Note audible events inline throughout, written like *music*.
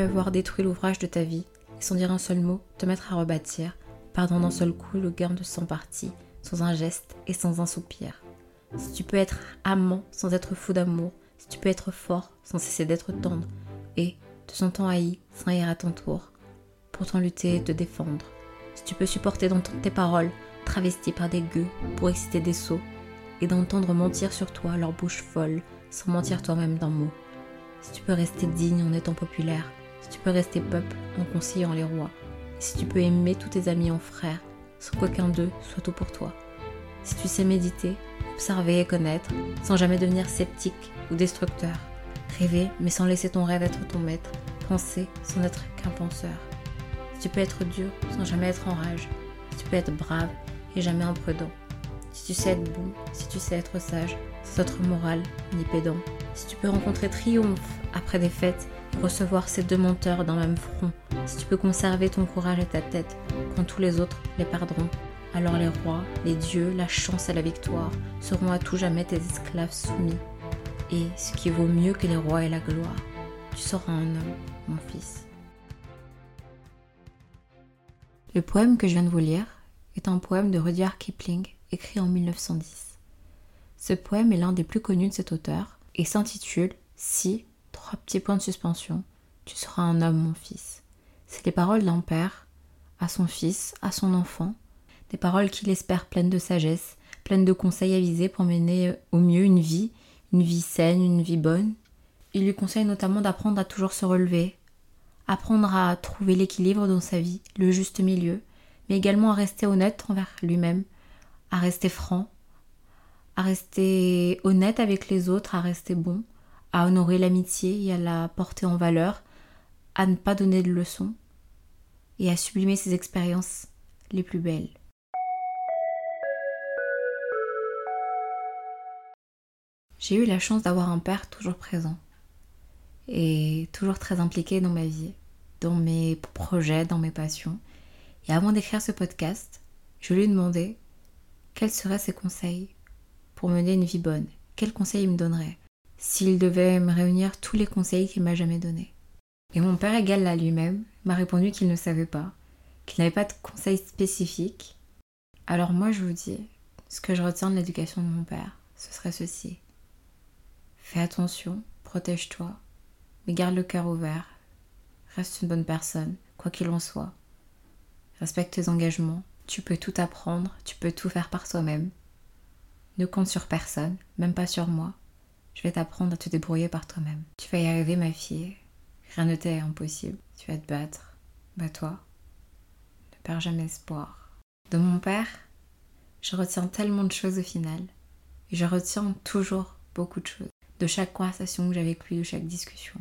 peux avoir détruit l'ouvrage de ta vie et sans dire un seul mot, te mettre à rebâtir, perdant d'un seul coup le gain de 100 parties, sans un geste et sans un soupir. Si tu peux être amant sans être fou d'amour, si tu peux être fort sans cesser d'être tendre, et, te sentant haï sans rire à ton tour, pourtant lutter et te défendre. Si tu peux supporter d'entendre tes paroles travesties par des gueux pour exciter des sots, et d'entendre mentir sur toi leur bouche folle sans mentir toi-même d'un mot. Si tu peux rester digne en étant populaire, si tu peux rester peuple en conseillant les rois, si tu peux aimer tous tes amis en frères, sans qu'aucun d'eux soit tout pour toi. Si tu sais méditer, observer et connaître, sans jamais devenir sceptique ou destructeur. Rêver, mais sans laisser ton rêve être ton maître. Penser sans être qu'un penseur. Si tu peux être dur, sans jamais être en rage. Si tu peux être brave et jamais imprudent. Si tu sais être bon, si tu sais être sage, sans être moral ni pédant. Si tu peux rencontrer triomphe après des recevoir ces deux menteurs d'un même front. Si tu peux conserver ton courage et ta tête quand tous les autres les perdront. Alors les rois, les dieux, la chance et la victoire seront à tout jamais tes esclaves soumis. Et ce qui vaut mieux que les rois et la gloire, tu seras un homme, mon fils. Le poème que je viens de vous lire est un poème de Rudyard Kipling écrit en 1910. Ce poème est l'un des plus connus de cet auteur et s'intitule Si, trois petits points de suspension, tu seras un homme, mon fils. C'est les paroles d'un père à son fils, à son enfant, des paroles qu'il espère pleines de sagesse, pleines de conseils avisés pour mener au mieux une vie, une vie saine, une vie bonne. Il lui conseille notamment d'apprendre à toujours se relever, apprendre à trouver l'équilibre dans sa vie, le juste milieu, mais également à rester honnête envers lui-même, à rester franc, à rester honnête avec les autres, à rester bon, à honorer l'amitié et à la porter en valeur, à ne pas donner de leçons et à sublimer ses expériences les plus belles. J'ai eu la chance d'avoir un père toujours présent et toujours très impliqué dans ma vie, dans mes projets, dans mes passions. Et avant d'écrire ce podcast, je lui ai demandé quels seraient ses conseils pour mener une vie bonne, quels conseils il me donnerait? S'il devait me réunir tous les conseils qu'il m'a jamais donnés. Et mon père égal à lui-même m'a répondu qu'il ne savait pas, qu'il n'avait pas de conseils spécifiques. Alors moi je vous dis, ce que je retiens de l'éducation de mon père, ce serait ceci. Fais attention, protège-toi, mais garde le cœur ouvert. Reste une bonne personne, quoi qu'il en soit. Respecte tes engagements. Tu peux tout apprendre, tu peux tout faire par toi-même. Ne compte sur personne, même pas sur moi. Je vais t'apprendre à te débrouiller par toi-même. Tu vas y arriver, ma fille. Rien ne t'est impossible. Tu vas te battre. Bats-toi. Ne perds jamais espoir. De mon père, je retiens tellement de choses au final. Et je retiens toujours beaucoup de choses de chaque conversation que j'ai avec lui, de chaque discussion.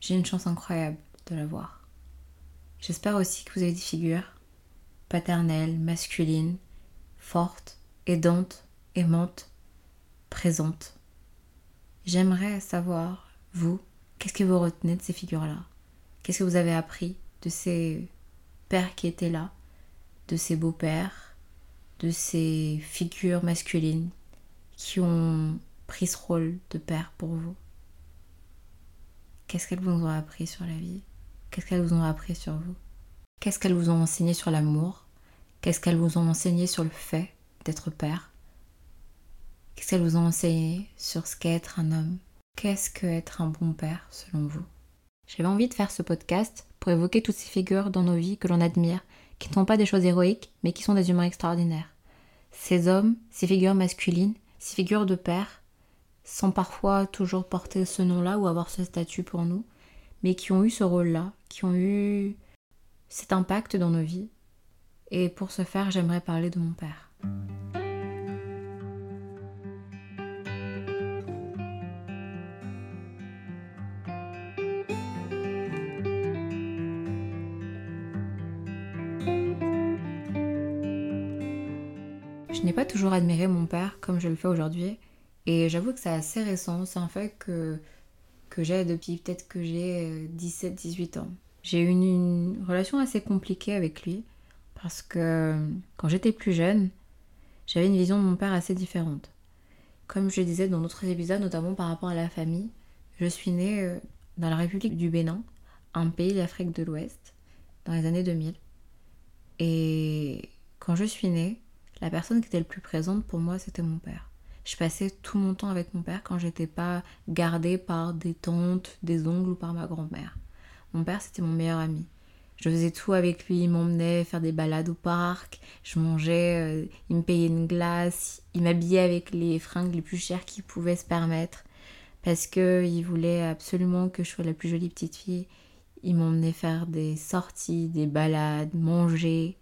J'ai une chance incroyable de l'avoir. J'espère aussi que vous avez des figures paternelles, masculines, fortes, aidantes, aimantes, présentes. J'aimerais savoir, vous, qu'est-ce que vous retenez de ces figures-là? Qu'est-ce que vous avez appris de ces pères qui étaient là, de ces beaux-pères, de ces figures masculines qui ont pris ce rôle de père pour vous? Qu'est-ce qu'elles vous ont appris sur la vie? Qu'est-ce qu'elles vous ont appris sur vous? Qu'est-ce qu'elles vous ont enseigné sur l'amour? Qu'est-ce qu'elles vous ont enseigné sur le fait d'être père? Qu'est-ce qu'elles vous ont enseigné sur ce qu'est être un homme? Qu'est-ce que être un bon père selon vous? J'avais envie de faire ce podcast pour évoquer toutes ces figures dans nos vies que l'on admire, qui ne sont pas des choses héroïques, mais qui sont des humains extraordinaires. Ces hommes, ces figures masculines, ces figures de père, sans parfois toujours porter ce nom-là ou avoir ce statut pour nous, mais qui ont eu ce rôle-là, qui ont eu cet impact dans nos vies. Et pour ce faire, j'aimerais parler de mon père. N'ai pas toujours admiré mon père comme je le fais aujourd'hui, et j'avoue que c'est assez récent, c'est un fait que, que j'ai depuis peut-être que j'ai 17-18 euh, ans. J'ai eu une, relation assez compliquée avec lui parce que quand j'étais plus jeune, j'avais une vision de mon père assez différente. Comme je disais dans d'autres épisodes, notamment par rapport à la famille, je suis née euh, dans la République du Bénin, un pays d'Afrique de l'Ouest, dans les années 2000. Et quand je suis née, la personne qui était le plus présente pour moi, c'était mon père. Je passais tout mon temps avec mon père quand j'étais pas gardée par des tantes, des oncles ou par ma grand-mère. Mon père, c'était mon meilleur ami. Je faisais tout avec lui, il m'emmenait faire des balades au parc, je mangeais, euh, il me payait une glace, il m'habillait avec les fringues les plus chères qu'il pouvait se permettre parce qu'il voulait absolument que je sois la plus jolie petite fille. Il m'emmenait faire des sorties, des balades, manger.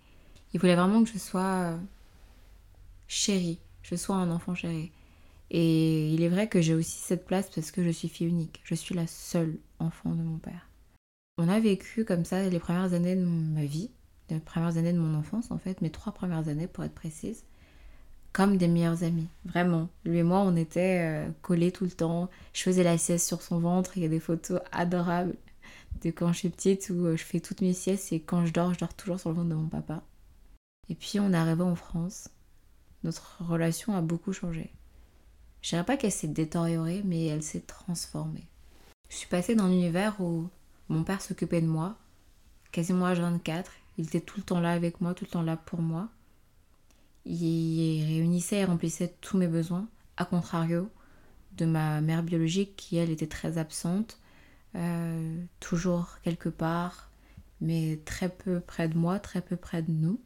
Il voulait vraiment que je sois euh, chérie, je sois un enfant chéri. Et il est vrai que j'ai aussi cette place parce que je suis fille unique. Je suis la seule enfant de mon père. On a vécu comme ça les premières années de ma vie, les premières années de mon enfance en fait, mes trois premières années pour être précise, comme des meilleurs amis, vraiment. Lui et moi, on était euh, collés tout le temps. Je faisais la sieste sur son ventre, il y a des photos adorables de quand je suis petite où euh, je fais toutes mes siestes et quand je dors, je dors toujours sur le ventre de mon papa. Et puis on est arrivé en France, notre relation a beaucoup changé. Je dirais pas qu'elle s'est détériorée, mais elle s'est transformée. Je suis passée dans l'univers où mon père s'occupait de moi, quasiment à 24. Il était tout le temps là avec moi, tout le temps là pour moi. Il réunissait et remplissait tous mes besoins, à contrario de ma mère biologique qui, elle, était très absente, euh, toujours quelque part, mais très peu près de moi, très peu près de nous.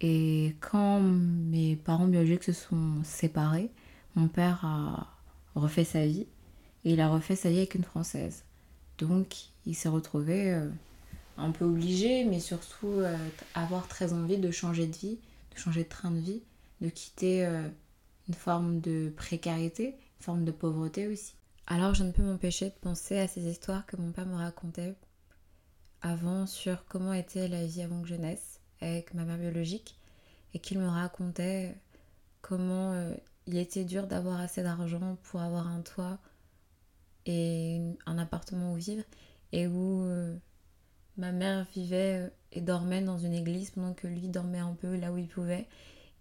Et quand mes parents biologiques se sont séparés, mon père a refait sa vie, et il a refait sa vie avec une Française. Donc il s'est retrouvé euh, un peu obligé, mais surtout euh, avoir très envie de changer de vie, de changer de train de vie, de quitter euh, une forme de précarité, une forme de pauvreté aussi. Alors je ne peux m'empêcher de penser à ces histoires que mon père me racontait avant sur comment était la vie avant que je naisse avec ma mère biologique et qu'il me racontait comment il était dur d'avoir assez d'argent pour avoir un toit et un appartement où vivre et où euh, ma mère vivait euh, et dormait dans une église pendant que lui dormait un peu là où il pouvait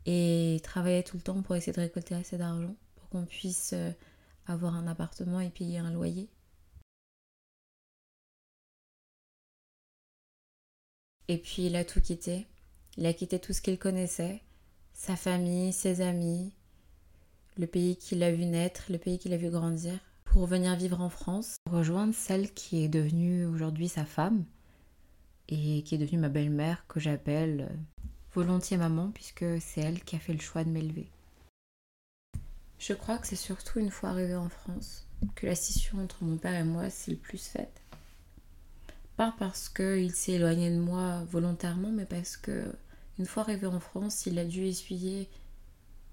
et travaillait tout le temps pour essayer de récolter assez d'argent pour qu'on puisse euh, avoir un appartement et payer un loyer. Et puis il a tout quitté. Il a quitté tout ce qu'il connaissait, sa famille, ses amis, le pays qu'il a vu naître, le pays qu'il a vu grandir, pour venir vivre en France, rejoindre celle qui est devenue aujourd'hui sa femme et qui est devenue ma belle-mère que j'appelle euh, volontiers maman puisque c'est elle qui a fait le choix de m'élever. Je crois que c'est surtout une fois arrivée en France que la scission entre mon père et moi s'est le plus faite. Pas parce qu'il s'est éloigné de moi volontairement, mais parce que une fois arrivé en France, il a dû essuyer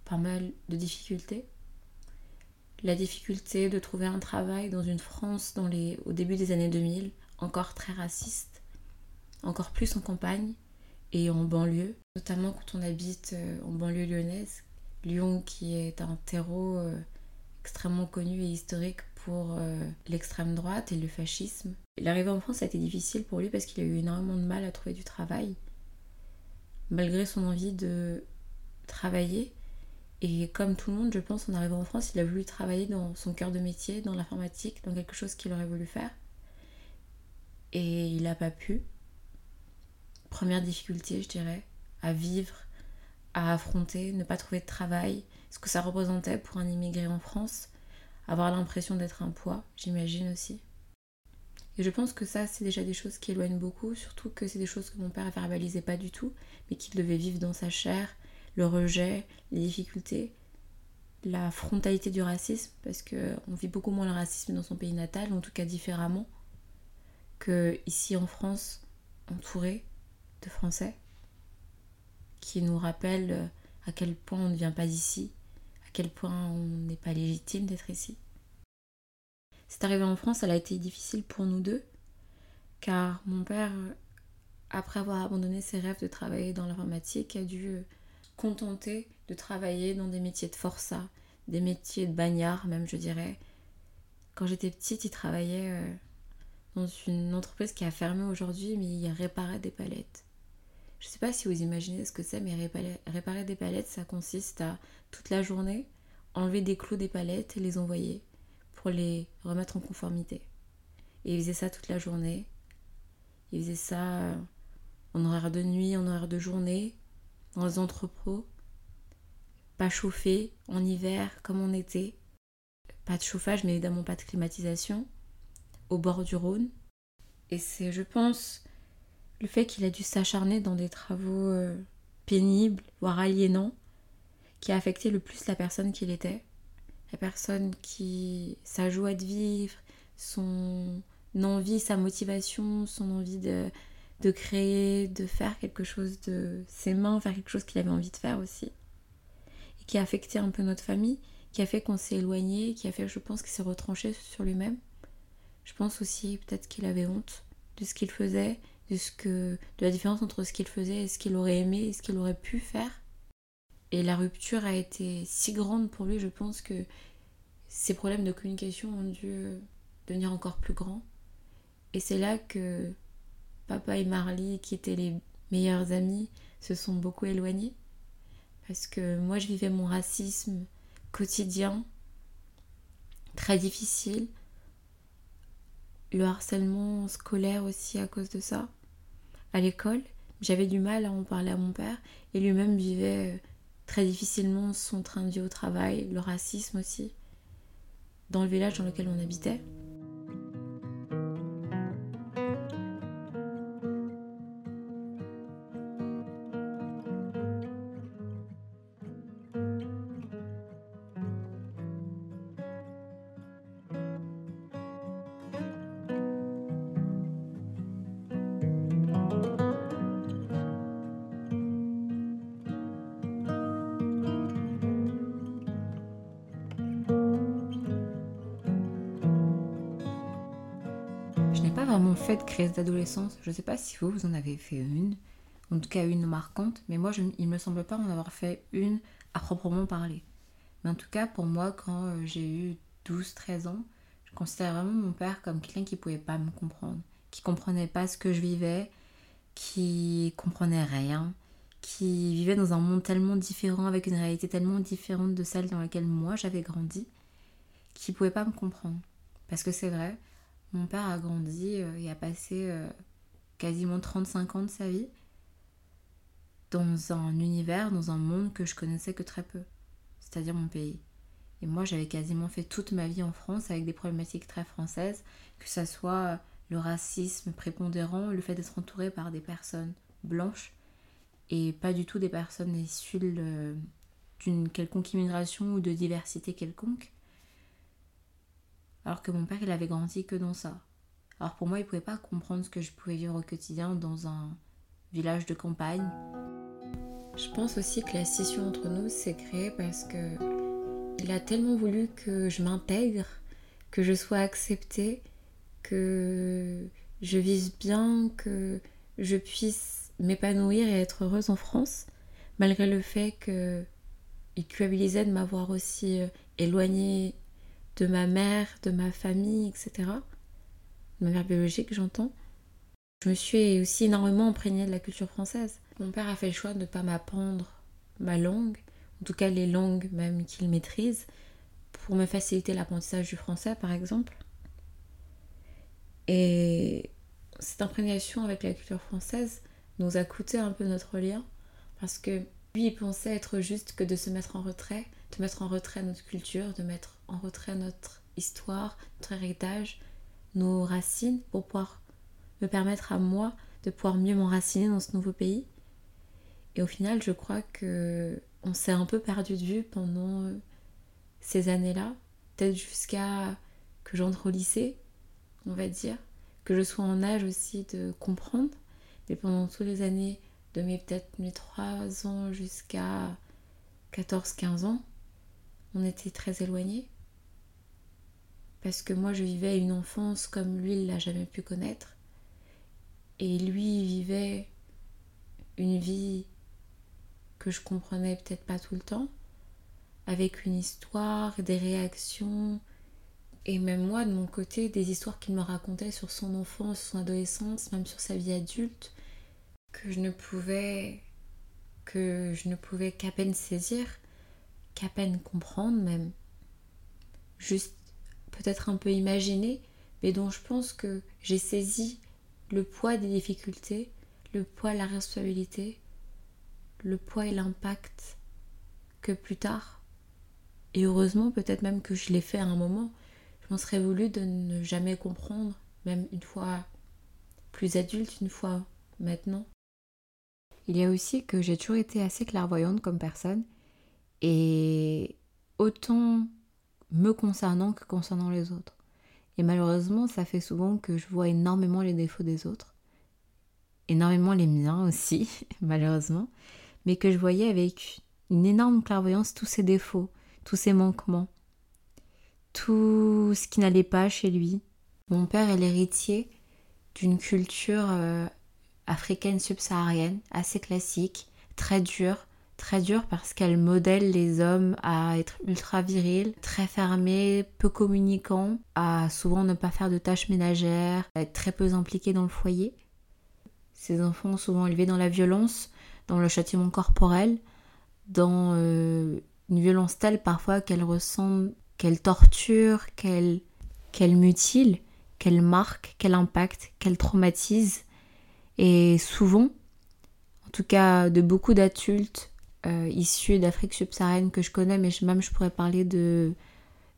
pas mal de difficultés la difficulté de trouver un travail dans une France dans les, au début des années 2000, encore très raciste, encore plus en campagne et en banlieue, notamment quand on habite euh, en banlieue lyonnaise. Lyon qui est un terreau euh, extrêmement connu et historique pour euh, l'extrême droite et le fascisme. L'arrivée en France a été difficile pour lui parce qu'il a eu énormément de mal à trouver du travail. Malgré son envie de travailler, et comme tout le monde, je pense, en arrivant en France, il a voulu travailler dans son cœur de métier, dans l'informatique, dans quelque chose qu'il aurait voulu faire. Et il n'a pas pu. Première difficulté, je dirais, à vivre, à affronter, ne pas trouver de travail, ce que ça représentait pour un immigré en France, avoir l'impression d'être un poids, j'imagine aussi. Et je pense que ça, c'est déjà des choses qui éloignent beaucoup, surtout que c'est des choses que mon père verbalisait pas du tout, mais qu'il devait vivre dans sa chair, le rejet, les difficultés, la frontalité du racisme, parce qu'on vit beaucoup moins le racisme dans son pays natal, en tout cas différemment, que ici en France, entouré de Français, qui nous rappellent à quel point on ne vient pas d'ici, à quel point on n'est pas légitime d'être ici. Cette arrivée en France, elle a été difficile pour nous deux, car mon père, après avoir abandonné ses rêves de travailler dans l'informatique, a dû contenter de travailler dans des métiers de forçat, des métiers de bagnard même je dirais. Quand j'étais petite, il travaillait euh, dans une entreprise qui a fermé aujourd'hui, mais il réparait des palettes. Je ne sais pas si vous imaginez ce que c'est, mais réparer, des palettes, ça consiste à toute la journée enlever des clous des palettes et les envoyer les remettre en conformité. Et il faisait ça toute la journée. Il faisait ça en horaire de nuit, en horaire de journée, dans les entrepôts. Pas chauffé, en hiver comme en été. Pas de chauffage, mais évidemment pas de climatisation. Au bord du Rhône. Et c'est, je pense, le fait qu'il a dû s'acharner dans des travaux euh, pénibles, voire aliénants, qui a affecté le plus la personne qu'il était. La personne qui, sa joie de vivre, son envie, sa motivation, son envie de, de créer, de faire quelque chose de ses mains, faire quelque chose qu'il avait envie de faire aussi. Et qui a affecté un peu notre famille, qui a fait qu'on s'est éloigné, qui a fait, je pense, qu'il s'est retranché sur lui-même. Je pense aussi peut-être qu'il avait honte de ce qu'il faisait, de, ce que, de la différence entre ce qu'il faisait et ce qu'il aurait aimé et ce qu'il aurait pu faire. Et la rupture a été si grande pour lui, je pense que ses problèmes de communication ont dû devenir encore plus grands. Et c'est là que papa et Marley, qui étaient les meilleurs amis, se sont beaucoup éloignés. Parce que moi, je vivais mon racisme quotidien, très difficile. Le harcèlement scolaire aussi à cause de ça. À l'école, j'avais du mal à en parler à mon père et lui-même vivait très difficilement son train de vie au travail, le racisme aussi, dans le village dans lequel on habitait. D'adolescence. Je ne sais pas si vous, vous en avez fait une, en tout cas une marquante, mais moi, je, il me semble pas en avoir fait une à proprement parler. Mais en tout cas, pour moi, quand euh, j'ai eu 12-13 ans, je considérais vraiment mon père comme quelqu'un qui pouvait pas me comprendre, qui comprenait pas ce que je vivais, qui comprenait rien, qui vivait dans un monde tellement différent, avec une réalité tellement différente de celle dans laquelle moi j'avais grandi, qui pouvait pas me comprendre. Parce que c'est vrai, mon père a grandi euh, et a passé euh, quasiment 35 ans de sa vie dans un univers, dans un monde que je connaissais que très peu, c'est-à-dire mon pays. Et moi, j'avais quasiment fait toute ma vie en France avec des problématiques très françaises, que ce soit le racisme prépondérant, le fait d'être entouré par des personnes blanches et pas du tout des personnes issues d'une quelconque immigration ou de diversité quelconque alors que mon père il avait grandi que dans ça. Alors pour moi il pouvait pas comprendre ce que je pouvais vivre au quotidien dans un village de campagne. Je pense aussi que la scission entre nous s'est créée parce que il a tellement voulu que je m'intègre, que je sois acceptée, que je vise bien, que je puisse m'épanouir et être heureuse en France, malgré le fait que il culpabilisait de m'avoir aussi euh, éloignée de ma mère, de ma famille, etc. De ma mère biologique, j'entends. Je me suis aussi énormément imprégnée de la culture française. Mon père a fait le choix de ne pas m'apprendre ma langue, en tout cas les langues même qu'il maîtrise, pour me faciliter l'apprentissage du français par exemple. Et cette imprégnation avec la culture française nous a coûté un peu notre lien, parce que lui il pensait être juste que de se mettre en retrait, de mettre en retrait notre culture, de mettre en retrait notre histoire, notre héritage, nos racines pour pouvoir me permettre à moi de pouvoir mieux m'enraciner dans ce nouveau pays. Et au final, je crois que on s'est un peu perdu de vue pendant euh, ces années-là, peut-être jusqu'à que j'entre au lycée, on va dire, que je sois en âge aussi de comprendre. Mais pendant toutes les années, de mes peut-être mes 3 ans jusqu'à 14-15 ans, on était très éloignés parce que moi je vivais une enfance comme lui il l'a jamais pu connaître et lui vivait une vie que je comprenais peut-être pas tout le temps avec une histoire, des réactions et même moi de mon côté des histoires qu'il me racontait sur son enfance, son adolescence, même sur sa vie adulte que je ne pouvais que je ne pouvais qu'à peine saisir, qu'à peine comprendre même. Juste peut-être un peu imaginé, mais dont je pense que j'ai saisi le poids des difficultés, le poids de la responsabilité, le poids et l'impact que plus tard, et heureusement peut-être même que je l'ai fait à un moment, je m'en serais voulu de ne jamais comprendre, même une fois plus adulte, une fois maintenant. Il y a aussi que j'ai toujours été assez clairvoyante comme personne, et autant me concernant que concernant les autres. Et malheureusement, ça fait souvent que je vois énormément les défauts des autres, énormément les miens aussi, *laughs* malheureusement, mais que je voyais avec une énorme clairvoyance tous ses défauts, tous ses manquements, tout ce qui n'allait pas chez lui. Mon père est l'héritier d'une culture euh, africaine subsaharienne assez classique, très dure, très dure parce qu'elle modèle les hommes à être ultra virils, très fermés, peu communicants, à souvent ne pas faire de tâches ménagères, à être très peu impliqués dans le foyer. Ces enfants sont souvent élevés dans la violence, dans le châtiment corporel, dans euh, une violence telle parfois qu'elle ressemble, qu'elle torture, qu'elle qu'elle mutile, qu'elle marque, qu'elle impacte, qu'elle traumatise. Et souvent, en tout cas de beaucoup d'adultes euh, issus d'Afrique subsaharienne que je connais, mais même je pourrais parler de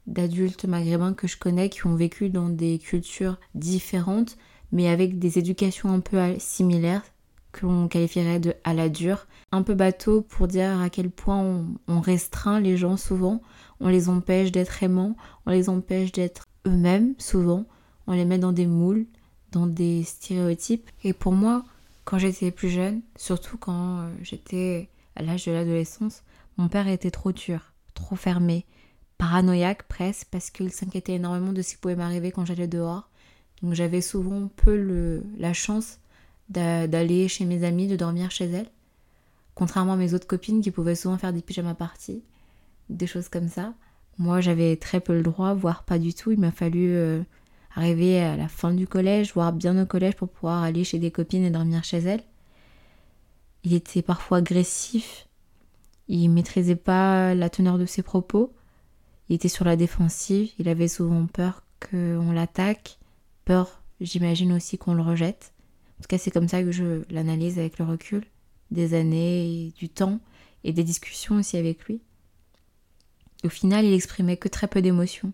d'adultes maghrébins que je connais qui ont vécu dans des cultures différentes, mais avec des éducations un peu similaires, que l'on qualifierait de à la dure. Un peu bateau pour dire à quel point on, on restreint les gens souvent, on les empêche d'être aimants, on les empêche d'être eux-mêmes souvent, on les met dans des moules, dans des stéréotypes. Et pour moi, quand j'étais plus jeune, surtout quand euh, j'étais à l'âge de l'adolescence, mon père était trop dur, trop fermé, paranoïaque presque, parce qu'il s'inquiétait énormément de ce qui pouvait m'arriver quand j'allais dehors. Donc j'avais souvent peu la chance d'aller chez mes amis, de dormir chez elles. Contrairement à mes autres copines qui pouvaient souvent faire des pyjamas parties, des choses comme ça. Moi j'avais très peu le droit, voire pas du tout. Il m'a fallu euh, arriver à la fin du collège, voire bien au collège pour pouvoir aller chez des copines et dormir chez elles. Il était parfois agressif. Il maîtrisait pas la teneur de ses propos. Il était sur la défensive. Il avait souvent peur qu'on l'attaque. Peur, j'imagine aussi qu'on le rejette. En tout cas, c'est comme ça que je l'analyse avec le recul des années, du temps et des discussions aussi avec lui. Au final, il exprimait que très peu d'émotions.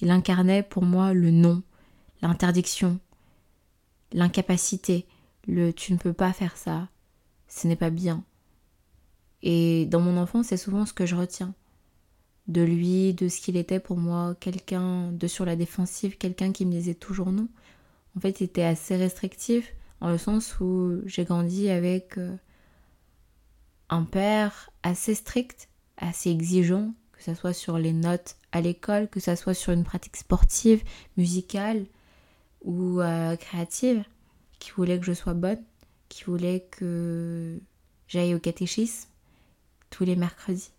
Il incarnait pour moi le non, l'interdiction, l'incapacité, le tu ne peux pas faire ça, ce n'est pas bien. Et dans mon enfance, c'est souvent ce que je retiens. De lui, de ce qu'il était pour moi, quelqu'un de sur la défensive, quelqu'un qui me disait toujours non. En fait, il était assez restrictif, en le sens où j'ai grandi avec euh, un père assez strict, assez exigeant, que ce soit sur les notes à l'école, que ce soit sur une pratique sportive, musicale ou euh, créative, qui voulait que je sois bonne qui voulait que j'aille au catéchisme tous les mercredis,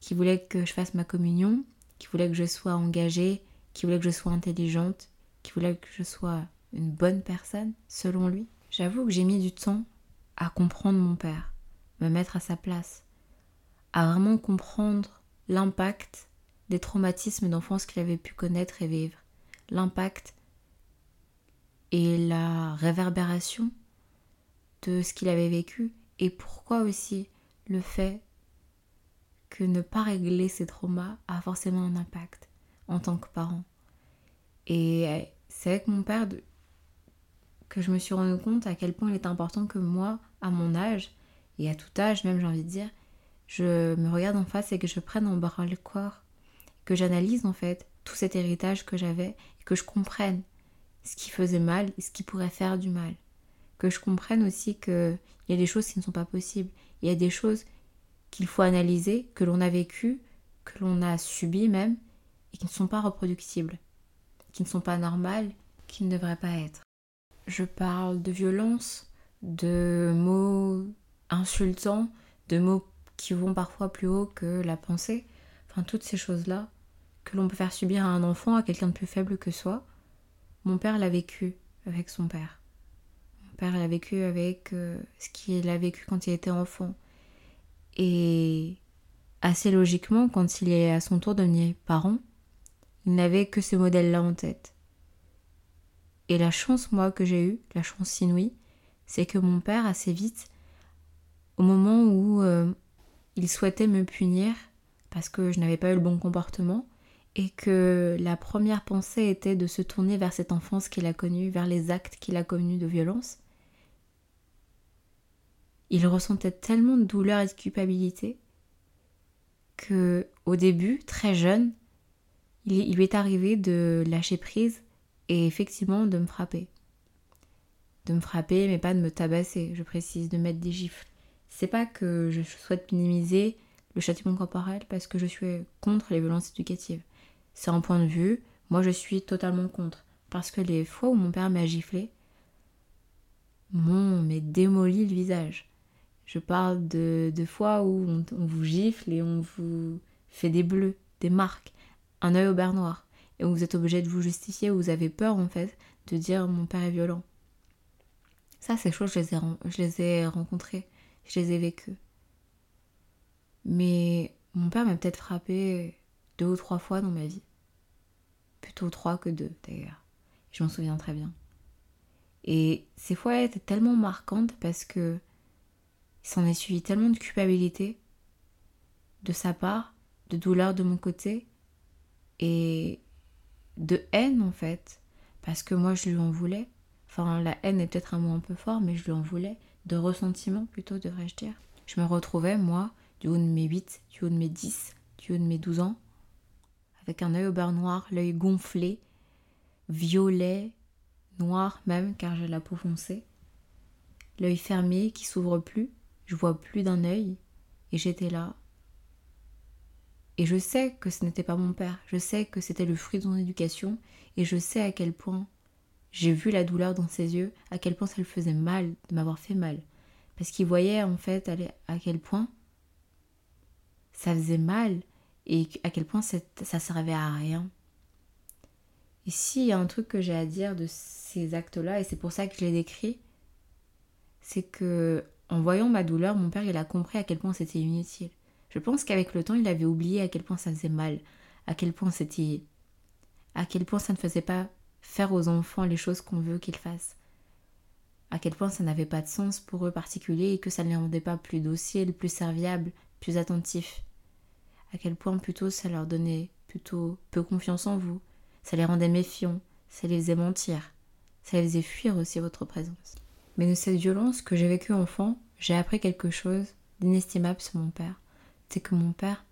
qui voulait que je fasse ma communion, qui voulait que je sois engagée, qui voulait que je sois intelligente, qui voulait que je sois une bonne personne, selon lui. J'avoue que j'ai mis du temps à comprendre mon père, me mettre à sa place, à vraiment comprendre l'impact des traumatismes d'enfance qu'il avait pu connaître et vivre, l'impact et la réverbération de ce qu'il avait vécu et pourquoi aussi le fait que ne pas régler ses traumas a forcément un impact en tant que parent. Et c'est avec mon père que je me suis rendu compte à quel point il est important que moi, à mon âge, et à tout âge même j'ai envie de dire, je me regarde en face et que je prenne en bras le corps, que j'analyse en fait tout cet héritage que j'avais et que je comprenne ce qui faisait mal et ce qui pourrait faire du mal que je comprenne aussi qu'il y a des choses qui ne sont pas possibles. Il y a des choses qu'il faut analyser, que l'on a vécues, que l'on a subies même, et qui ne sont pas reproductibles, qui ne sont pas normales, qui ne devraient pas être. Je parle de violence, de mots insultants, de mots qui vont parfois plus haut que la pensée, enfin toutes ces choses-là que l'on peut faire subir à un enfant, à quelqu'un de plus faible que soi. Mon père l'a vécu avec son père père l'a vécu avec euh, ce qu'il a vécu quand il était enfant. Et assez logiquement, quand il est à son tour de devenir parent, il n'avait que ce modèle-là en tête. Et la chance, moi, que j'ai eue, la chance inouïe, c'est que mon père, assez vite, au moment où euh, il souhaitait me punir parce que je n'avais pas eu le bon comportement, et que la première pensée était de se tourner vers cette enfance qu'il a connue, vers les actes qu'il a connus de violence, il ressentait tellement de douleur et de culpabilité que au début, très jeune, il, lui est arrivé de lâcher prise et effectivement de me frapper. De me frapper, mais pas de me tabasser, je précise, de mettre des gifles. C'est pas que je souhaite minimiser le châtiment corporel parce que je suis contre les violences éducatives. C'est un point de vue, moi je suis totalement contre. Parce que les fois où mon père m'a giflé, m'ont démoli le visage. Je parle de, fois où on, vous gifle et on vous fait des bleus, des marques, un œil au beurre noir. Et où vous êtes obligé de vous justifier, où vous avez peur en fait de dire mon père est violent. Ça, ces choses, je les ai, je les rencontrées, je les ai vécues. Mais mon père m'a peut-être frappé deux ou trois fois dans ma vie. Plutôt trois que deux d'ailleurs. Je m'en souviens très bien. Et ces fois étaient tellement marquantes parce que il s'en est suivi tellement de culpabilité de sa part, de douleur de mon côté et de haine en fait, parce que moi je lui en voulais. Enfin, la haine est peut-être un mot un peu fort, mais je lui en voulais. De ressentiment plutôt, devrais-je dire. Je me retrouvais, moi, du haut de mes 8, du haut de mes 10, du haut de mes 12 ans, avec un œil au beurre noir, l'œil gonflé, violet, noir même, car j'ai la peau foncée, l'œil fermé qui s'ouvre plus, je vois plus d'un œil et j'étais là. Et je sais que ce n'était pas mon père, je sais que c'était le fruit de son éducation et je sais à quel point j'ai vu la douleur dans ses yeux, à quel point ça lui faisait mal de m'avoir fait mal. Parce qu'il voyait en fait à quel point ça faisait mal et à quel point ça servait à rien. Et s'il y a un truc que j'ai à dire de ces actes-là, et c'est pour ça que je les décris, c'est que en voyant ma douleur, mon père il a compris à quel point c'était inutile. Je pense qu'avec le temps, il avait oublié à quel point ça faisait mal, à quel point c'était à quel point ça ne faisait pas faire aux enfants les choses qu'on veut qu'ils fassent. À quel point ça n'avait pas de sens pour eux particulier et que ça ne les rendait pas plus dociles, plus serviables, plus attentifs. À quel point plutôt ça leur donnait plutôt peu confiance en vous, ça les rendait méfiants, ça les faisait mentir, ça les faisait fuir aussi votre présence. Mais de cette violence que j'ai vécue enfant, j'ai appris quelque chose d'inestimable sur mon père. C'est que mon père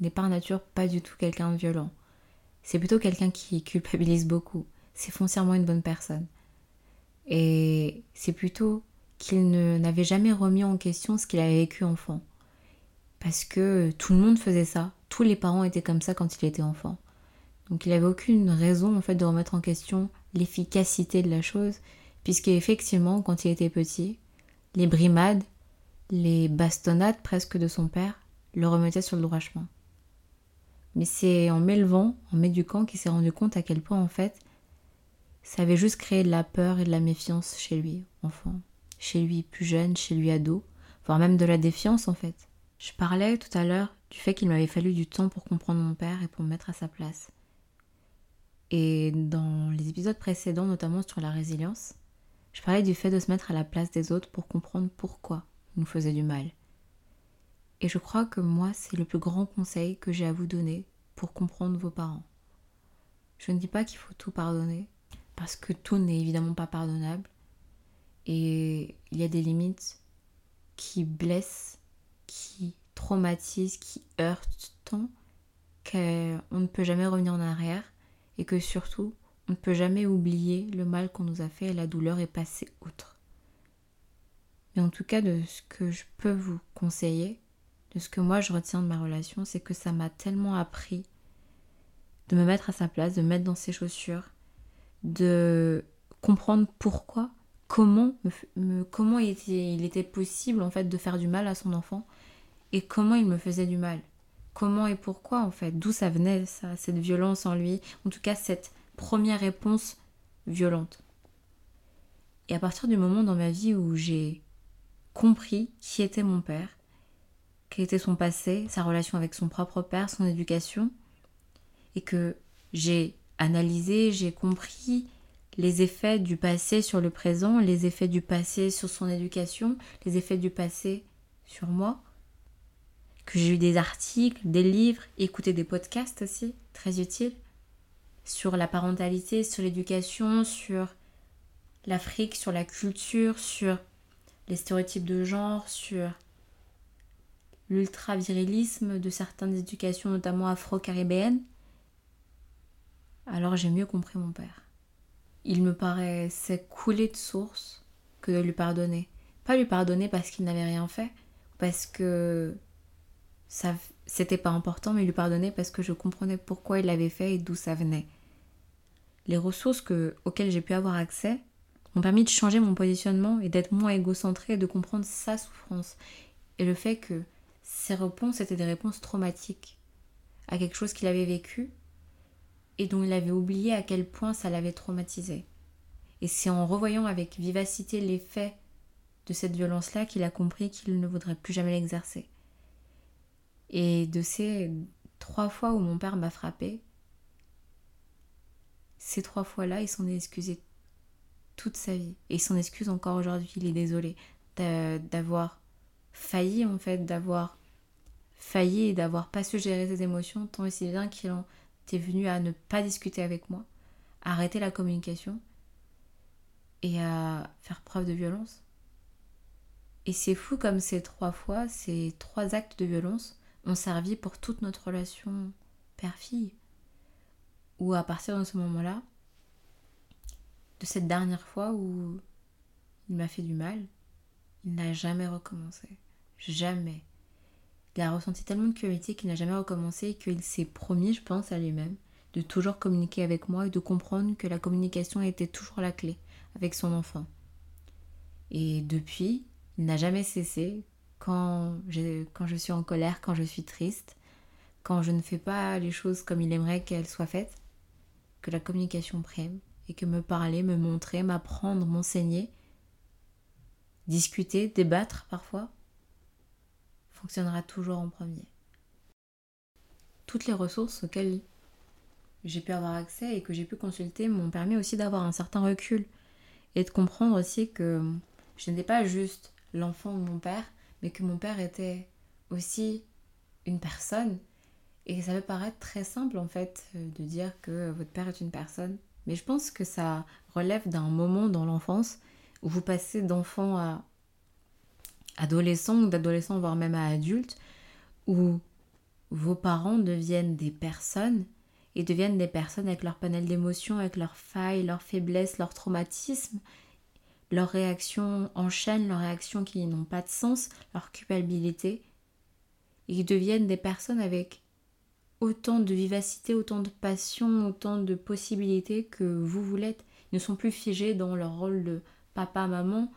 n'est par nature pas du tout quelqu'un de violent. C'est plutôt quelqu'un qui culpabilise beaucoup. C'est foncièrement une bonne personne. Et c'est plutôt qu'il n'avait jamais remis en question ce qu'il avait vécu enfant. Parce que tout le monde faisait ça. Tous les parents étaient comme ça quand il était enfant. Donc il n'avait aucune raison en fait de remettre en question l'efficacité de la chose puisque effectivement, quand il était petit, les brimades, les bastonnades presque de son père le remettaient sur le droit chemin. Mais c'est en m'élevant, en m'éduquant, qu'il s'est rendu compte à quel point, en fait, ça avait juste créé de la peur et de la méfiance chez lui, enfant, chez lui plus jeune, chez lui ado, voire même de la défiance, en fait. Je parlais tout à l'heure du fait qu'il m'avait fallu du temps pour comprendre mon père et pour me mettre à sa place. Et dans les épisodes précédents, notamment sur la résilience, je parlais du fait de se mettre à la place des autres pour comprendre pourquoi ils nous faisaient du mal. Et je crois que moi, c'est le plus grand conseil que j'ai à vous donner pour comprendre vos parents. Je ne dis pas qu'il faut tout pardonner, parce que tout n'est évidemment pas pardonnable. Et il y a des limites qui blessent, qui traumatisent, qui heurtent tant qu'on ne peut jamais revenir en arrière et que surtout on ne peut jamais oublier le mal qu'on nous a fait et la douleur est passée outre. Mais en tout cas, de ce que je peux vous conseiller, de ce que moi je retiens de ma relation, c'est que ça m'a tellement appris de me mettre à sa place, de me mettre dans ses chaussures, de comprendre pourquoi, comment, comment il était, il était possible en fait de faire du mal à son enfant et comment il me faisait du mal. Comment et pourquoi en fait, d'où ça venait ça, cette violence en lui, en tout cas cette première réponse violente. Et à partir du moment dans ma vie où j'ai compris qui était mon père, quel était son passé, sa relation avec son propre père, son éducation, et que j'ai analysé, j'ai compris les effets du passé sur le présent, les effets du passé sur son éducation, les effets du passé sur moi. Que j'ai eu des articles, des livres, écouté des podcasts aussi, très utiles, sur la parentalité, sur l'éducation, sur l'Afrique, sur la culture, sur les stéréotypes de genre, sur l'ultra-virilisme de certaines éducations, notamment afro-caribéennes. Alors j'ai mieux compris mon père. Il me paraissait couler de source que de lui pardonner. Pas lui pardonner parce qu'il n'avait rien fait, parce que ça c'était pas important, mais lui pardonner parce que je comprenais pourquoi il l'avait fait et d'où ça venait. Les ressources que, auxquelles j'ai pu avoir accès m'ont permis de changer mon positionnement et d'être moins égocentré et de comprendre sa souffrance. Et le fait que ces réponses étaient des réponses traumatiques à quelque chose qu'il avait vécu et dont il avait oublié à quel point ça l'avait traumatisé. Et c'est en revoyant avec vivacité les faits de cette violence-là qu'il a compris qu'il ne voudrait plus jamais l'exercer. Et de ces trois fois où mon père m'a frappé, ces trois fois-là, il s'en est excusé toute sa vie. Et il s'en excuse encore aujourd'hui. Il est désolé d'avoir failli, en fait, d'avoir failli et d'avoir pas su gérer ses émotions, tant et si bien qu'il était venu à ne pas discuter avec moi, à arrêter la communication et à faire preuve de violence. Et c'est fou comme ces trois fois, ces trois actes de violence ont servi pour toute notre relation père-fille. Ou à partir de ce moment-là, de cette dernière fois où il m'a fait du mal, il n'a jamais recommencé. Jamais. Il a ressenti tellement de curiosité qu'il n'a jamais recommencé et qu'il s'est promis, je pense, à lui-même de toujours communiquer avec moi et de comprendre que la communication était toujours la clé avec son enfant. Et depuis, il n'a jamais cessé, quand je, quand je suis en colère, quand je suis triste, quand je ne fais pas les choses comme il aimerait qu'elles soient faites, que la communication prime et que me parler, me montrer, m'apprendre, m'enseigner, discuter, débattre parfois, fonctionnera toujours en premier. Toutes les ressources auxquelles j'ai pu avoir accès et que j'ai pu consulter m'ont permis aussi d'avoir un certain recul et de comprendre aussi que je n'étais pas juste l'enfant de mon père, mais que mon père était aussi une personne. Et ça peut paraître très simple en fait de dire que votre père est une personne, mais je pense que ça relève d'un moment dans l'enfance où vous passez d'enfant à adolescent ou d'adolescent voire même à adulte, où vos parents deviennent des personnes et deviennent des personnes avec leur panel d'émotions, avec leurs failles, leurs faiblesses, leurs traumatismes, leurs réactions enchaînent, leurs réactions qui n'ont pas de sens, leur culpabilité, et ils deviennent des personnes avec autant de vivacité, autant de passion, autant de possibilités que vous voulez. Ils ne sont plus figés dans leur rôle de papa, maman,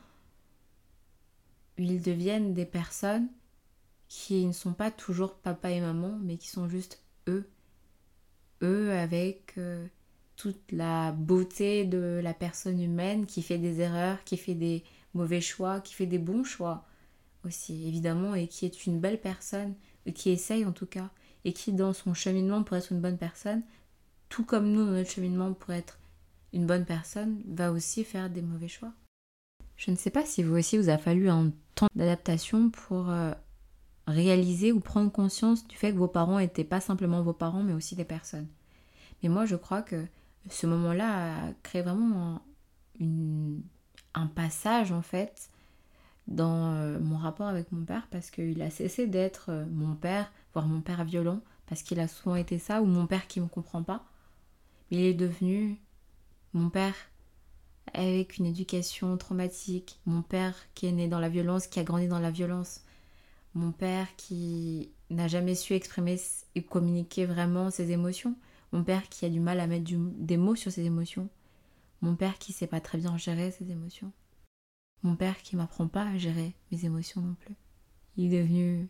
ils deviennent des personnes qui ne sont pas toujours papa et maman, mais qui sont juste eux. Eux avec euh, toute la beauté de la personne humaine qui fait des erreurs, qui fait des mauvais choix, qui fait des bons choix aussi, évidemment, et qui est une belle personne, qui essaye en tout cas, et qui dans son cheminement pour être une bonne personne, tout comme nous dans notre cheminement pour être une bonne personne, va aussi faire des mauvais choix. Je ne sais pas si vous aussi vous a fallu un temps d'adaptation pour euh, réaliser ou prendre conscience du fait que vos parents n'étaient pas simplement vos parents mais aussi des personnes. Mais moi je crois que ce moment-là a créé vraiment un, un passage en fait dans euh, mon rapport avec mon père parce qu'il a cessé d'être euh, mon père, voire mon père violent, parce qu'il a souvent été ça, ou mon père qui ne me comprend pas. Mais il est devenu mon père avec une éducation traumatique, mon père qui est né dans la violence, qui a grandi dans la violence, mon père qui n'a jamais su exprimer et communiquer vraiment ses émotions, mon père qui a du mal à mettre des mots sur ses émotions, mon père qui sait pas très bien gérer ses émotions, mon père qui m'apprend pas à gérer mes émotions non plus. Il est devenu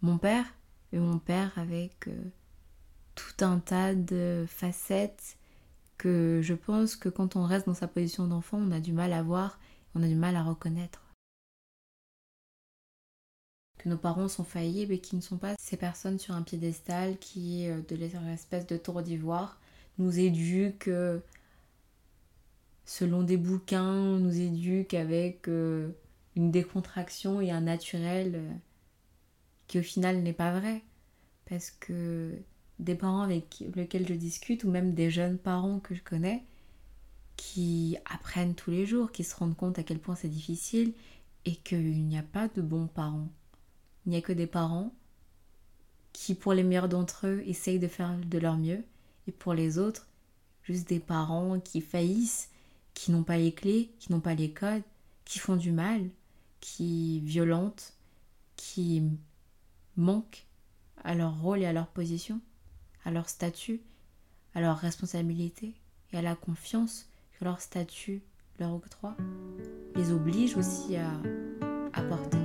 mon père, et mon père avec euh, tout un tas de facettes que je pense que quand on reste dans sa position d'enfant, on a du mal à voir, on a du mal à reconnaître. Que nos parents sont faillis, mais qui ne sont pas ces personnes sur un piédestal qui, euh, de l'espèce de tour d'ivoire, nous éduquent euh, selon des bouquins, nous éduque avec euh, une décontraction et un naturel qui au final n'est pas vrai. Parce que des parents avec lesquels je discute, ou même des jeunes parents que je connais, qui apprennent tous les jours, qui se rendent compte à quel point c'est difficile et qu'il n'y a pas de bons parents. Il n'y a que des parents qui, pour les meilleurs d'entre eux, essayent de faire de leur mieux, et pour les autres, juste des parents qui faillissent, qui n'ont pas les clés, qui n'ont pas les codes, qui font du mal, qui violentent, qui manquent à leur rôle et à leur position, à leur statut, à leur responsabilité et à la confiance que leur statut leur octroie, les oblige aussi à apporter.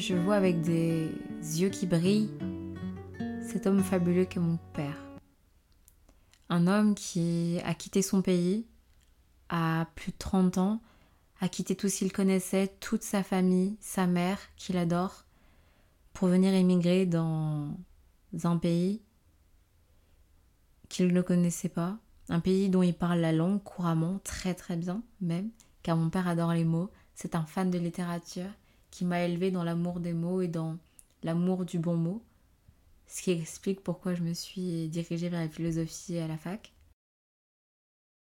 Je vois avec des yeux qui brillent cet homme fabuleux qu'est mon père. Un homme qui a quitté son pays à plus de 30 ans, a quitté tout ce qu'il connaissait, toute sa famille, sa mère qu'il adore, pour venir émigrer dans un pays qu'il ne connaissait pas, un pays dont il parle la langue couramment, très très bien même, car mon père adore les mots, c'est un fan de littérature qui m'a élevé dans l'amour des mots et dans l'amour du bon mot, ce qui explique pourquoi je me suis dirigée vers la philosophie à la fac.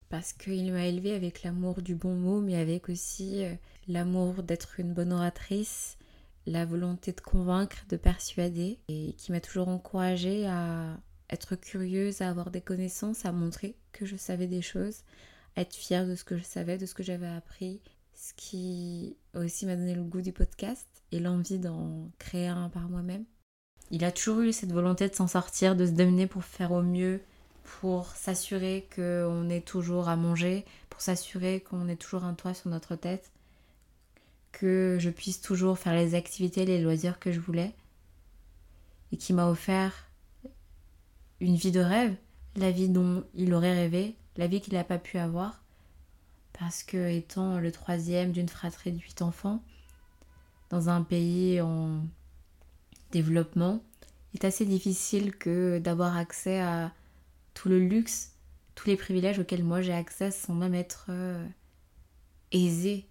Parce qu'il m'a élevé avec l'amour du bon mot, mais avec aussi euh, l'amour d'être une bonne oratrice, la volonté de convaincre, de persuader, et qui m'a toujours encouragée à être curieuse, à avoir des connaissances, à montrer que je savais des choses, à être fière de ce que je savais, de ce que j'avais appris, ce qui aussi m'a donné le goût du podcast et l'envie d'en créer un par moi-même. Il a toujours eu cette volonté de s'en sortir, de se dominer pour faire au mieux, pour s'assurer qu'on ait toujours à manger, pour s'assurer qu'on ait toujours un toit sur notre tête, que je puisse toujours faire les activités, les loisirs que je voulais, et qui m'a offert une vie de rêve, la vie dont il aurait rêvé, la vie qu'il n'a pas pu avoir, parce que étant le troisième d'une fratrie de huit enfants, dans un pays en développement, il est assez difficile que d'avoir accès à tout le luxe, tous les privilèges auxquels moi j'ai accès sans même être euh, aisée.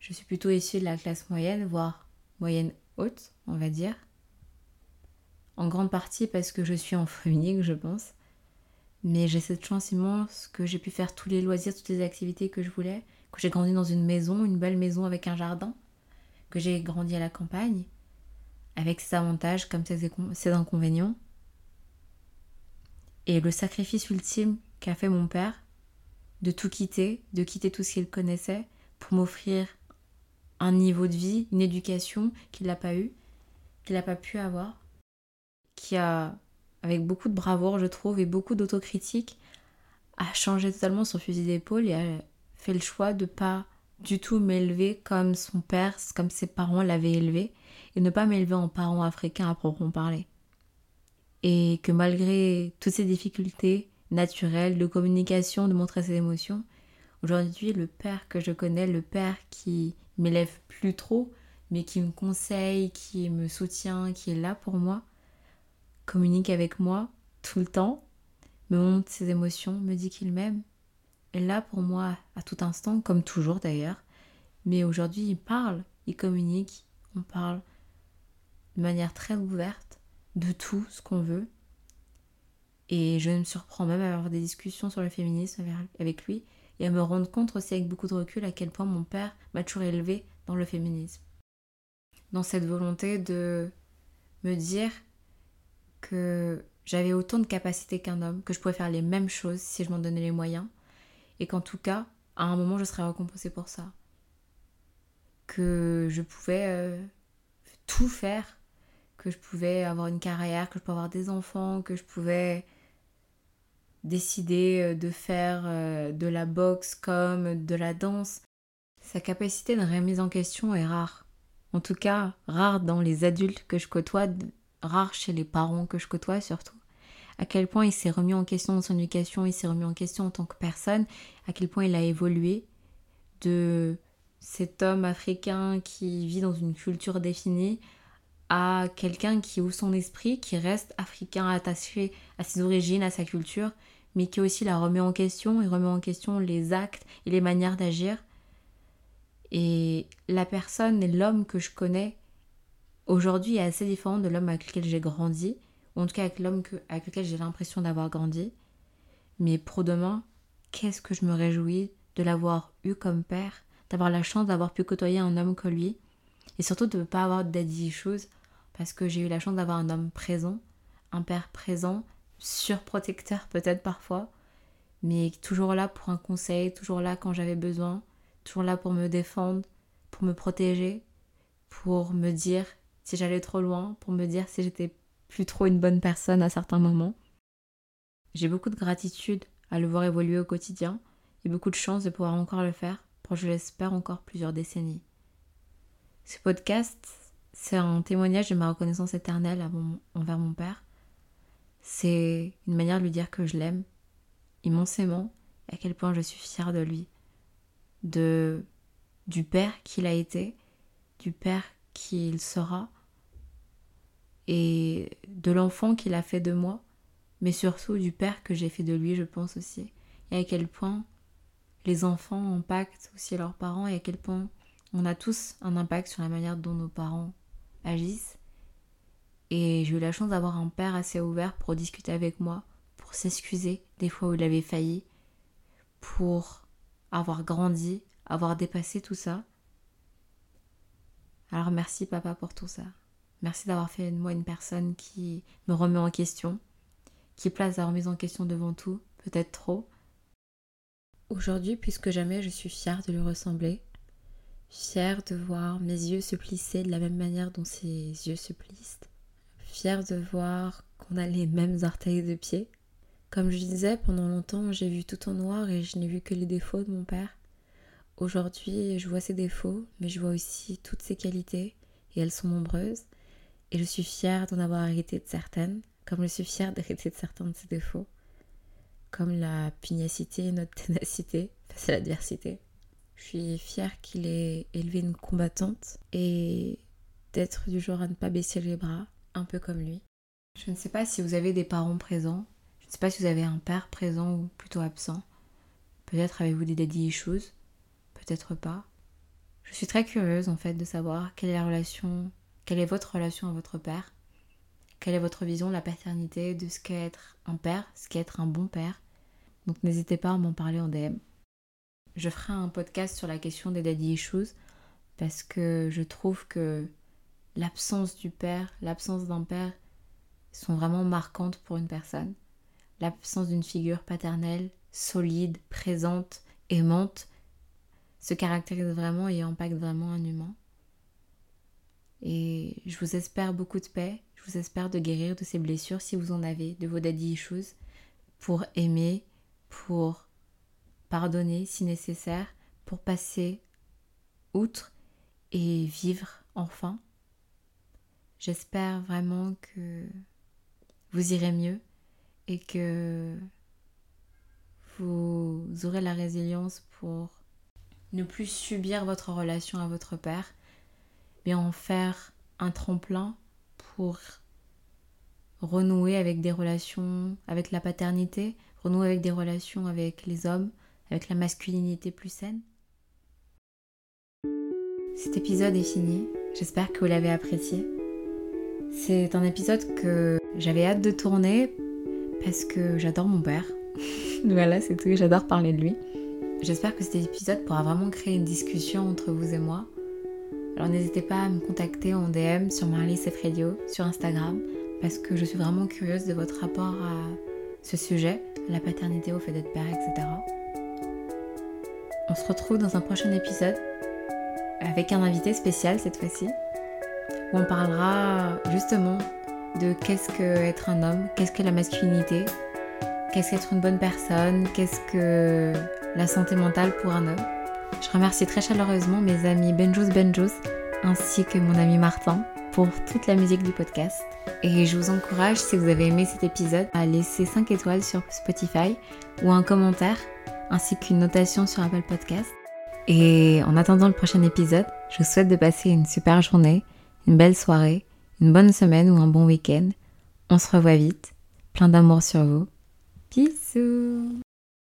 Je suis plutôt issue de la classe moyenne, voire moyenne haute, on va dire. En grande partie parce que je suis enfant unique, je pense. Mais j'ai cette chance immense que j'ai pu faire tous les loisirs, toutes les activités que je voulais, que j'ai grandi dans une maison, une belle maison avec un jardin, que j'ai grandi à la campagne, avec ses avantages comme ses, inconvénients. Et le sacrifice ultime qu'a fait mon père, de tout quitter, de quitter tout ce qu'il connaissait, pour m'offrir un niveau de vie, une éducation qu'il n'a pas eu, qu'il n'a pas pu avoir, qui a avec beaucoup de bravoure, je trouve, et beaucoup d'autocritique, a changé totalement son fusil d'épaule et a fait le choix de pas du tout m'élever comme son père, comme ses parents l'avaient élevé, et ne pas m'élever en parent africain à proprement parler. Et que malgré toutes ces difficultés naturelles de communication, de montrer ses émotions, aujourd'hui le père que je connais, le père qui m'élève plus trop, mais qui me conseille, qui me soutient, qui est là pour moi, communique avec moi tout le temps, me montre ses émotions, me dit qu'il m'aime, est là pour moi à tout instant, comme toujours d'ailleurs. Mais aujourd'hui, il parle, il communique, on parle de manière très ouverte de tout ce qu'on veut. Et je me surprends même à avoir des discussions sur le féminisme avec lui et à me rendre compte aussi avec beaucoup de recul à quel point mon père m'a toujours élevé dans le féminisme. Dans cette volonté de me dire que j'avais autant de capacités qu'un homme, que je pouvais faire les mêmes choses si je m'en donnais les moyens, et qu'en tout cas, à un moment, je serais récompensée pour ça. que je pouvais euh, tout faire, que je pouvais avoir une carrière, que je pouvais avoir des enfants, que je pouvais décider euh, de faire euh, de la boxe comme de la danse. Sa capacité de remise en question est rare. En tout cas, rare dans les adultes que je côtoie, rare chez les parents que je côtoie surtout. À quel point il s'est remis en question dans son éducation, il s'est remis en question en tant que personne, à quel point il a évolué de cet homme africain qui vit dans une culture définie à quelqu'un qui ouvre son esprit, qui reste africain attaché à ses origines, à sa culture, mais qui aussi la remet en question et remet en question les actes et les manières d'agir. Et la personne et l'homme que je connais aujourd'hui est assez différent de l'homme avec lequel j'ai grandi, ou en tout cas avec l'homme avec lequel j'ai l'impression d'avoir grandi. Mais pour demain, qu'est-ce que je me réjouis de l'avoir eu comme père, d'avoir la chance d'avoir pu côtoyer un homme comme lui, et surtout de ne pas avoir daddy choses, parce que j'ai eu la chance d'avoir un homme présent, un père présent, surprotecteur peut-être parfois, mais toujours là pour un conseil, toujours là quand j'avais besoin, toujours là pour me défendre, pour me protéger, pour me dire si j'allais trop loin, pour me dire si j'étais plus trop une bonne personne à certains moments. J'ai beaucoup de gratitude à le voir évoluer au quotidien et beaucoup de chance de pouvoir encore le faire pour, je l'espère, encore plusieurs décennies. Ce podcast, c'est un témoignage de ma reconnaissance éternelle envers mon père. C'est une manière de lui dire que je l'aime immensément et à quel point je suis fière de lui, de du père qu'il a été, du père qu'il sera et de l'enfant qu'il a fait de moi, mais surtout du père que j'ai fait de lui, je pense aussi, et à quel point les enfants impactent aussi leurs parents et à quel point on a tous un impact sur la manière dont nos parents agissent. Et j'ai eu la chance d'avoir un père assez ouvert pour discuter avec moi, pour s'excuser des fois où il avait failli, pour avoir grandi, avoir dépassé tout ça. Alors merci papa pour tout ça. Merci d'avoir fait de moi une personne qui me remet en question, qui place la remise en question devant tout, peut-être trop. Aujourd'hui, plus que jamais, je suis fière de lui ressembler, fière de voir mes yeux se plisser de la même manière dont ses yeux se plissent, fière de voir qu'on a les mêmes orteils de pied. Comme je disais, pendant longtemps, j'ai vu tout en noir et je n'ai vu que les défauts de mon père. Aujourd'hui, je vois ses défauts, mais je vois aussi toutes ses qualités, et elles sont nombreuses. Et je suis fière d'en avoir hérité de certaines, comme je suis fière d'hériter de certains de ses défauts, comme la pugnacité et notre ténacité face à l'adversité. Je suis fière qu'il ait élevé une combattante et d'être du genre à ne pas baisser les bras, un peu comme lui. Je ne sais pas si vous avez des parents présents, je ne sais pas si vous avez un père présent ou plutôt absent. Peut-être avez-vous des daddy issues, peut-être pas. Je suis très curieuse en fait de savoir quelle est la relation quelle est votre relation à votre père? Quelle est votre vision de la paternité, de ce qu'est être un père, ce qu'est être un bon père? Donc n'hésitez pas à m'en parler en DM. Je ferai un podcast sur la question des daddy issues parce que je trouve que l'absence du père, l'absence d'un père sont vraiment marquantes pour une personne. L'absence d'une figure paternelle solide, présente, aimante se caractérise vraiment et impacte vraiment un humain. Et je vous espère beaucoup de paix, je vous espère de guérir de ces blessures si vous en avez, de vos daddy issues, pour aimer, pour pardonner si nécessaire, pour passer outre et vivre enfin. J'espère vraiment que vous irez mieux et que vous aurez la résilience pour ne plus subir votre relation à votre père en faire un tremplin pour renouer avec des relations avec la paternité, renouer avec des relations avec les hommes, avec la masculinité plus saine. Cet épisode est fini, j'espère que vous l'avez apprécié. C'est un épisode que j'avais hâte de tourner parce que j'adore mon père. *laughs* voilà, c'est tout, j'adore parler de lui. J'espère que cet épisode pourra vraiment créer une discussion entre vous et moi alors n'hésitez pas à me contacter en DM sur Marley Radio sur Instagram parce que je suis vraiment curieuse de votre rapport à ce sujet, la paternité au fait d'être père, etc. On se retrouve dans un prochain épisode. avec un invité spécial cette fois-ci, où on parlera justement de qu'est-ce que être un homme, qu'est-ce que la masculinité, qu'est-ce qu'être une bonne personne, qu'est-ce que la santé mentale pour un homme. Je remercie très chaleureusement mes amis Benjous Benjous ainsi que mon ami Martin pour toute la musique du podcast. Et je vous encourage, si vous avez aimé cet épisode, à laisser 5 étoiles sur Spotify ou un commentaire ainsi qu'une notation sur Apple Podcast. Et en attendant le prochain épisode, je vous souhaite de passer une super journée, une belle soirée, une bonne semaine ou un bon week-end. On se revoit vite. Plein d'amour sur vous. Bisous